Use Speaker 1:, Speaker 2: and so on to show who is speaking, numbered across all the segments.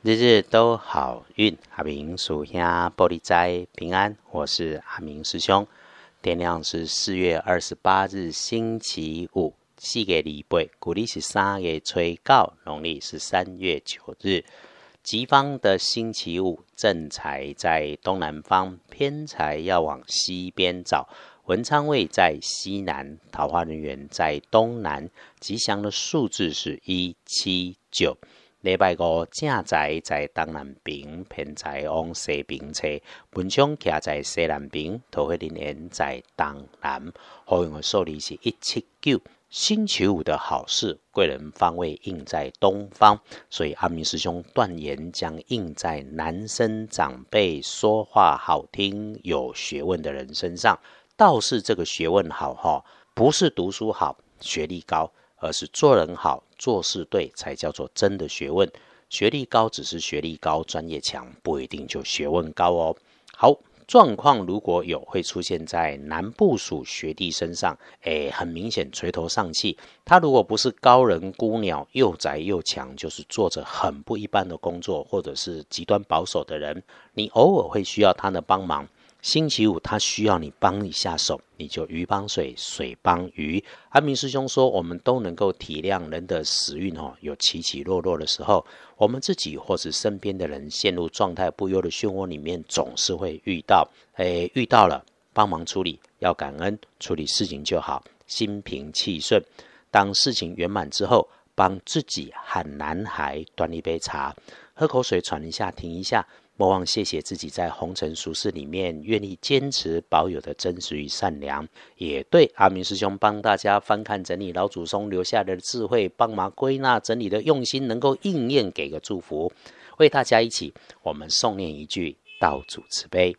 Speaker 1: 日日都好运，阿明属下玻璃斋平安。我是阿明师兄。天亮是四月二十八日，星期五。四月礼拜，古历是三月初九，农历是三月九日。吉方的星期五，正财在东南方，偏财要往西边找。文昌位在西南，桃花人员在东南。吉祥的数字是一七九。礼拜五正在在东南边，偏在往西边车。文昌徛在西南边，桃花人缘在东南。好用的数字是一七九。星期五的好事，贵人方位印在东方，所以阿明师兄断言将印在男生长辈说话好听、有学问的人身上。倒是这个学问好哈，不是读书好、学历高。而是做人好、做事对，才叫做真的学问。学历高只是学历高、专业强，不一定就学问高哦。好，状况如果有会出现在男部属学弟身上，诶，很明显垂头丧气。他如果不是高人孤鸟，又宅又强，就是做着很不一般的工作，或者是极端保守的人，你偶尔会需要他的帮忙。星期五，他需要你帮一下手，你就鱼帮水，水帮鱼。安明师兄说，我们都能够体谅人的时运哦，有起起落落的时候，我们自己或是身边的人陷入状态不优的漩涡里面，总是会遇到。诶，遇到了，帮忙处理，要感恩，处理事情就好，心平气顺。当事情圆满之后，帮自己和男孩端一杯茶，喝口水，喘一下，停一下。莫忘谢谢自己在红尘俗世里面愿意坚持保有的真实与善良，也对阿明师兄帮大家翻看整理老祖宗留下的智慧，帮忙归纳整理的用心能够应验，给个祝福，为大家一起我们诵念一句道主慈悲，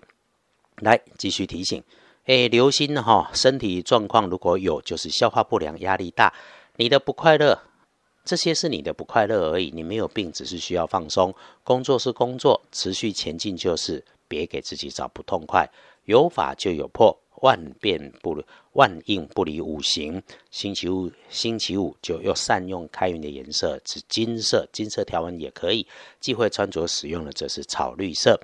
Speaker 1: 来继续提醒，哎，留心哈，身体状况如果有就是消化不良、压力大，你的不快乐。这些是你的不快乐而已，你没有病，只是需要放松。工作是工作，持续前进就是，别给自己找不痛快。有法就有破，万变不万应不离五行。星期五，星期五就要善用开运的颜色，是金色，金色条纹也可以。忌讳穿着使用的则是草绿色。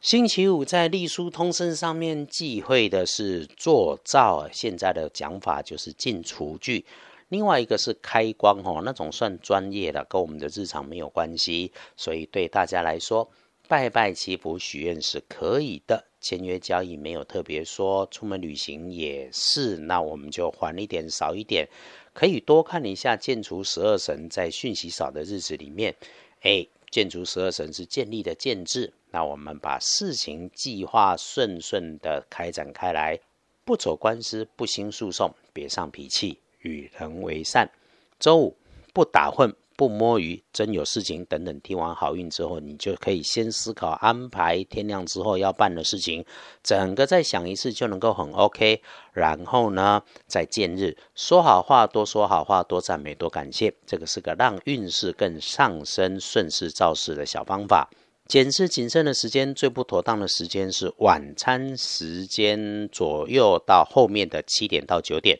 Speaker 1: 星期五在隶书通身上面忌讳的是做灶，现在的讲法就是进厨具。另外一个是开光哦，那种算专业的，跟我们的日常没有关系，所以对大家来说，拜拜祈福许愿是可以的。签约交易没有特别说，出门旅行也是，那我们就还一点少一点，可以多看一下建除十二神在讯息少的日子里面，哎，建除十二神是建立的建制，那我们把事情计划顺顺的开展开来，不走官司，不兴诉讼，别上脾气。与人为善，周五不打混不摸鱼，真有事情等等。听完好运之后，你就可以先思考安排天亮之后要办的事情，整个再想一次就能够很 OK。然后呢，再见日说好话，多说好话，多赞美，多感谢，这个是个让运势更上升、顺势造势的小方法。检视谨慎的时间，最不妥当的时间是晚餐时间左右到后面的七点到九点。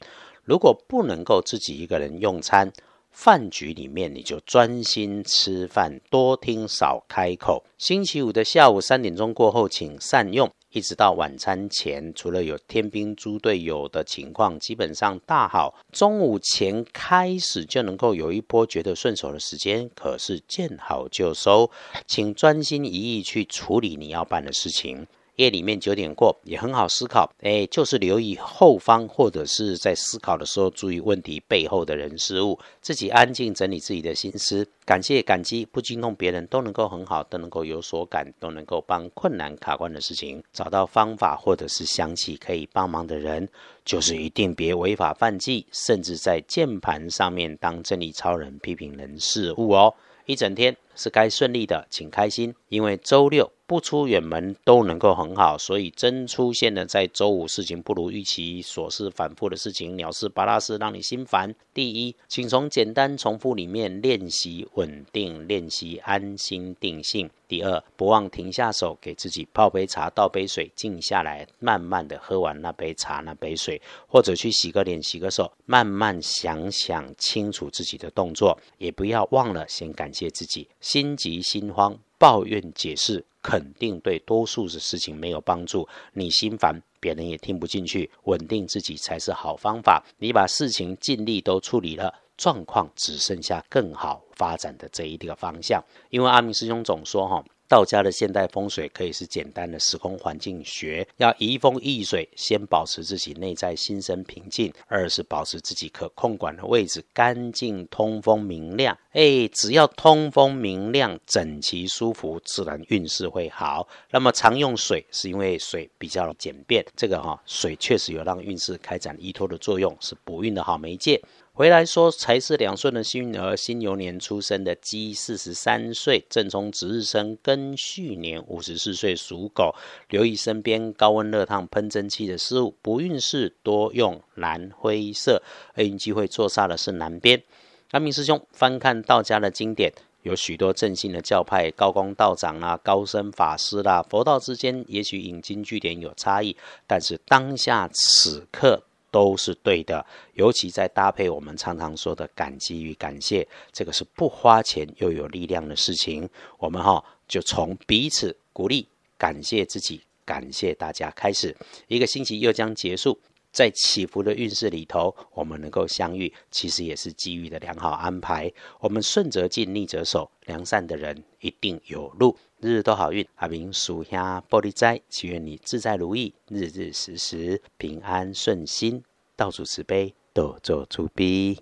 Speaker 1: 如果不能够自己一个人用餐，饭局里面你就专心吃饭，多听少开口。星期五的下午三点钟过后，请善用，一直到晚餐前，除了有天兵猪队友的情况，基本上大好。中午前开始就能够有一波觉得顺手的时间，可是见好就收，请专心一意去处理你要办的事情。夜里面九点过也很好思考，哎，就是留意后方或者是在思考的时候，注意问题背后的人事物，自己安静整理自己的心思，感谢感激，不惊动别人，都能够很好，都能够有所感，都能够帮困难卡关的事情找到方法，或者是想起可以帮忙的人，就是一定别违法犯纪，甚至在键盘上面当正义超人批评人事物哦。一整天是该顺利的，请开心，因为周六。不出远门都能够很好，所以真出现了在周五事情不如预期、琐事反复的事情、鸟事巴拉事让你心烦。第一，请从简单重复里面练习稳定，练习安心定性。第二，不忘停下手，给自己泡杯茶，倒杯水，静下来，慢慢的喝完那杯茶、那杯水，或者去洗个脸、洗个手，慢慢想想清楚自己的动作，也不要忘了先感谢自己。心急心慌。抱怨解释肯定对多数的事情没有帮助，你心烦，别人也听不进去。稳定自己才是好方法。你把事情尽力都处理了，状况只剩下更好发展的这一个方向。因为阿明师兄总说哈。道家的现代风水可以是简单的时空环境学，要移风易水，先保持自己内在心生平静；二是保持自己可控管的位置干净、通风、明亮。哎，只要通风明亮、整齐舒服，自然运势会好。那么常用水，是因为水比较简便，这个哈水确实有让运势开展依托的作用，是补运的好媒介。回来说，才是两顺的幸运儿，新牛年出生的鸡，四十三岁，正冲值日生，庚戌年五十四岁属狗，留意身边高温热烫喷蒸汽的事物，不运势多用蓝灰色，厄运机会坐煞的是南边。阿明师兄翻看道家的经典，有许多正信的教派，高公道长啦，高僧法师啦，佛道之间也许引经据典有差异，但是当下此刻。都是对的，尤其在搭配我们常常说的感激与感谢，这个是不花钱又有力量的事情。我们哈就从彼此鼓励、感谢自己、感谢大家开始，一个星期又将结束。在起伏的运势里头，我们能够相遇，其实也是机遇的良好安排。我们顺则进，逆则守，良善的人一定有路，日日都好运。阿明属下玻璃斋，祈愿你自在如意，日日时时平安顺心，倒数慈悲，多做出逼。